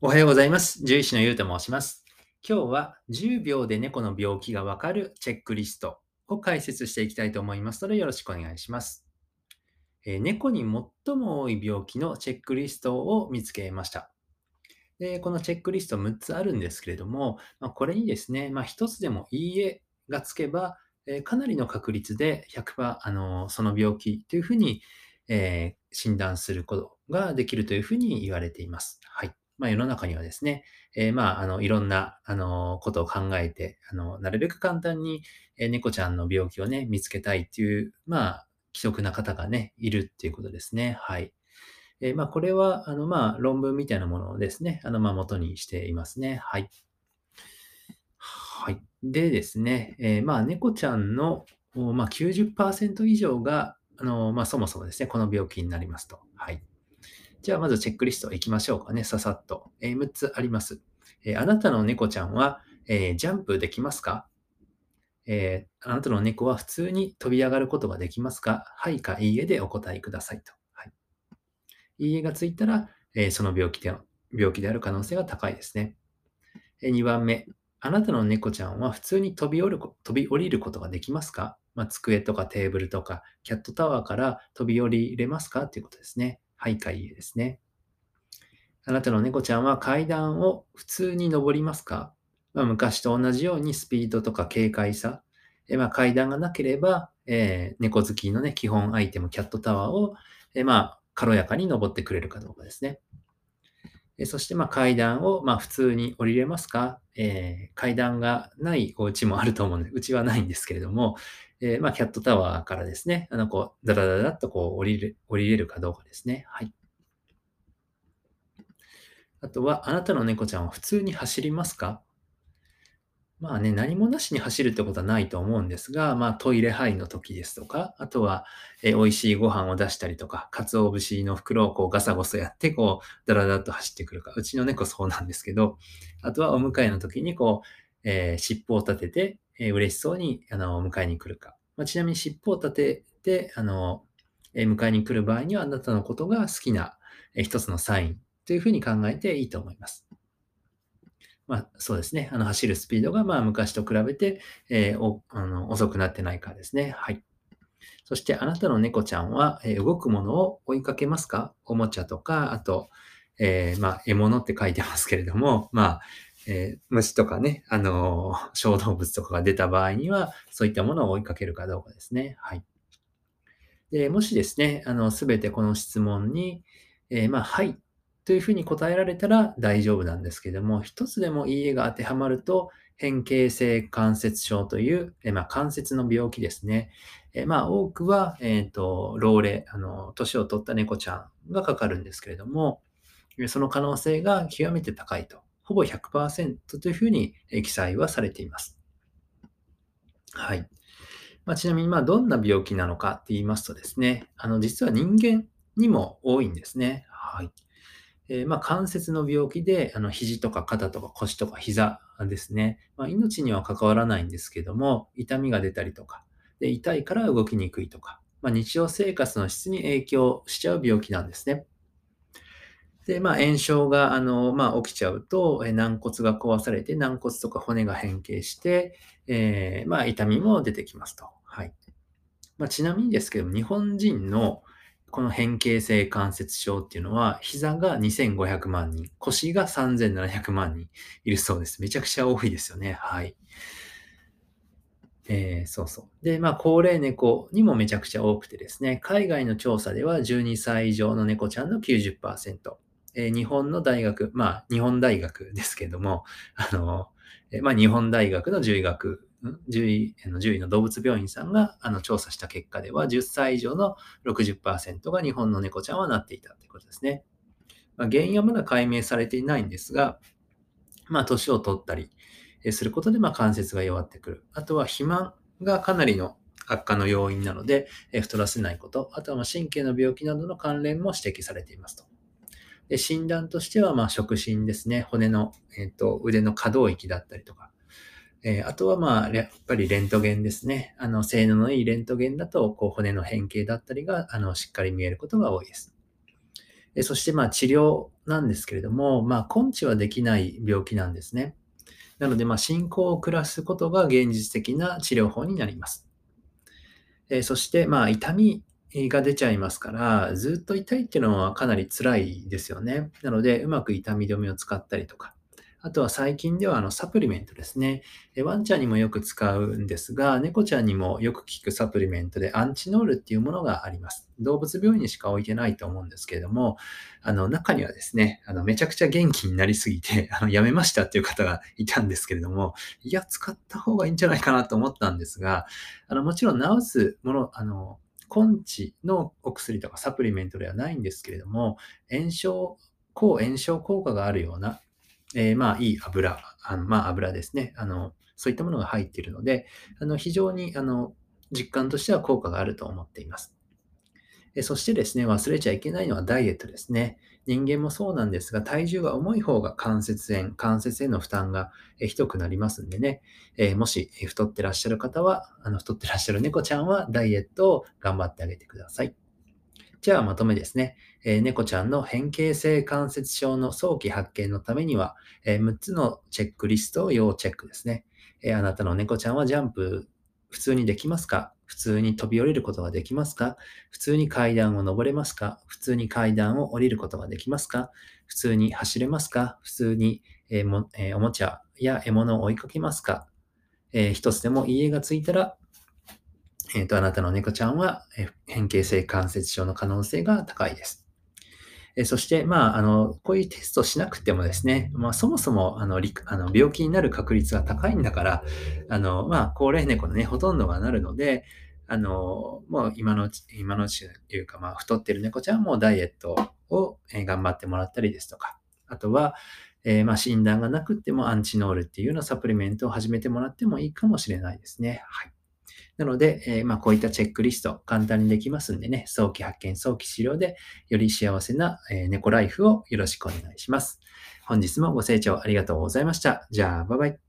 おはようございます。獣医師のゆうと申します。今日は10秒で猫の病気がわかるチェックリストを解説していきたいと思いますのでよろしくお願いします。え猫に最も多い病気のチェックリストを見つけました。でこのチェックリスト6つあるんですけれども、ま、これにですね、まあ、1つでもいいえがつけば、えかなりの確率で100%あのその病気というふうに、えー診断することができるというふうに言われています。はい。まあ、世の中にはですね、えーまあ、あの、いろんな、あの、ことを考えて、あの、なるべく簡単に、え猫ちゃんの病気をね、見つけたいっていう、まあ、既得な方がね、いるっていうことですね。はい。えーまあ、これは、あの、まあ、論文みたいなものをですね、あの、まあ、元にしていますね。はい。はい。でですね、えーまあ、猫ちゃんの、まあ、90%以上が、あの、まあ、そもそもですね、この病気になりますと。はい。じゃあ、まずチェックリストいきましょうかね。ささっと。えー6つあります。えーあなたの猫ちゃんは、えージャンプできますか、えあなたの猫は普通に飛び上がることができますか？はいかいいえでお答えくださいと。はい、いいえがついたら、えその病気で病気である可能性が高いですね。え2番目。あなたの猫ちゃんは普通に飛び降りる飛び降りることができますか、まあ、机とかテーブルとかキャットタワーから飛び降りれますか？ということですね。徘徊ですね。あなたの猫ちゃんは階段を普通に登りますか、まあ、昔と同じようにスピードとか軽快さ、えまあ、階段がなければ、えー猫好きのね、基本アイテム、キャットタワーを、えまあ、軽やかに登ってくれるかどうかですね。えそして、ま、階段を、ま、普通に降りれますか、えー階段がないお家もあると思うので、うちはないんですけれども、えーま、キャットタワーからですね、あの、こう、ダラダダッとこう降りる、降りれるかどうかですね。はい。あとは、あなたの猫ちゃんは普通に走りますか？まあね、何もなしに走るってことはないと思うんですが、まあトイレハイの時ですとか、あとは、えー美味しいご飯を出したりとか、鰹節の袋をこうガサゴソやって、こう、ダラダラと走ってくるか。うちの猫そうなんですけど、あとはお迎えの時にこう、えー尻尾を立てて、えー嬉しそうに、あの、迎えに来るか。まあ、ちなみに尻尾を立てて、あの、えー迎えに来る場合には、あなたのことが好きな、えー一つのサインというふうに考えていいと思います。まあ、そうですね。あの、走るスピードが、まあ、昔と比べて、えーあの遅くなってないかですね。はい。そして、あなたの猫ちゃんは、えー動くものを追いかけますか？おもちゃとか、あと、えーまあ、獲物って書いてますけれども、まあ、え虫とかね、あの小動物とかが出た場合には、そういったものを追いかけるかどうかですね。はい。で、もしですね、あの、すべてこの質問に、えまあ、はい、というふうに答えられたら大丈夫なんですけども、一つでもいいえが当てはまると、変形性関節症という、えまあ、関節の病気ですね。えまあ、多くは、えっ、と、老齢、あの、年を取った猫ちゃんがかかるんですけれども、その可能性が極めて高いと。ほぼ100%というふうに記載はされています。はい。まあ、ちなみに、まあ、どんな病気なのかって言いますとですね、あの、実は人間にも多いんですね。はい。えーまあ、関節の病気で、あの、肘とか肩とか腰とか膝ですね。まあ、命には関わらないんですけども、痛みが出たりとか、で痛いから動きにくいとか、まあ、日常生活の質に影響しちゃう病気なんですね。で、まあ、炎症が、あの、まあ、起きちゃうと、え軟骨が壊されて、軟骨とか骨が変形して、えーまあ、痛みも出てきますと。はい。まあ、ちなみにですけど、日本人のこの変形性関節症っていうのは、膝が2500万人、腰が3700万人いるそうです。めちゃくちゃ多いですよね。はい。えーそうそう。で、まあ、高齢猫にもめちゃくちゃ多くてですね、海外の調査では12歳以上の猫ちゃんの90%、えー日本の大学、まあ、日本大学ですけども、あの、えまあ、日本大学の獣医学、獣医の獣医の動物病院さんがあの調査した結果では、10歳以上の60%が日本の猫ちゃんはなっていたということですね。まあ、原因はまだ解明されていないんですが、まあ、年を取ったりすることで、まあ、関節が弱ってくる。あとは肥満がかなりの悪化の要因なので、太らせないこと。あとはま神経の病気などの関連も指摘されていますと。で診断としては、触診ですね。骨の、えっと腕の可動域だったりとか。えーあとは、まあ、やっぱりレントゲンですね。あの、性能のいいレントゲンだと、こう、骨の変形だったりが、あの、しっかり見えることが多いです。えそして、まあ、治療なんですけれども、まあ、根治はできない病気なんですね。なので、まあ、進行を下すことが現実的な治療法になります。えそして、まあ、痛みが出ちゃいますから、ずっと痛いっていうのはかなり辛いですよね。なので、うまく痛み止めを使ったりとか、あとは最近ではあのサプリメントですね。ワンちゃんにもよく使うんですが、猫ちゃんにもよく効くサプリメントでアンチノールっていうものがあります。動物病院にしか置いてないと思うんですけれども、あの中にはですね、あのめちゃくちゃ元気になりすぎて、あのやめましたっていう方がいたんですけれども、いや、使った方がいいんじゃないかなと思ったんですが、あのもちろん治すもの、あの根治のお薬とかサプリメントではないんですけれども、炎症、抗炎症効果があるようなえー、まあ、いい油、あのまあ、油ですね。あの、そういったものが入っているので、あの、非常に、あの、実感としては効果があると思っています。えそしてですね、忘れちゃいけないのはダイエットですね。人間もそうなんですが、体重が重い方が関節炎、関節への負担がひどくなりますんでね、えもし太ってらっしゃる方は、あの太ってらっしゃる猫ちゃんはダイエットを頑張ってあげてください。じゃあまとめですね。えー、猫ちゃんの変形性関節症の早期発見のためには、えー、6つのチェックリストを要チェックですね。えー、あなたの猫ちゃんはジャンプ普通にできますか？普通に飛び降りることができますか？普通に階段を登れますか？普通に階段を降りることができますか？普通に走れますか？普通に、えもえおもちゃや獲物を追いかけますか、えー、一つでも家がついたらえっ、ー、と、あなたの猫ちゃんは変形性関節症の可能性が高いです。えそして、まあ、あの、こういうテストしなくてもですね、まあ、そもそも、あの、あの病気になる確率が高いんだから、あの、まあ、高齢猫のね、ほとんどがなるので、あの、もう今のうち、今のうちというか、まあ、太ってる猫ちゃんもダイエットを頑張ってもらったりですとか、あとは、えー、まあ、診断がなくてもアンチノールっていうようなサプリメントを始めてもらってもいいかもしれないですね。はい。なので、えー、まあ、こういったチェックリスト簡単にできますんでね、早期発見、早期治療でより幸せな、え、猫ライフをよろしくお願いします。本日もご清聴ありがとうございました。じゃあ、バイバイ。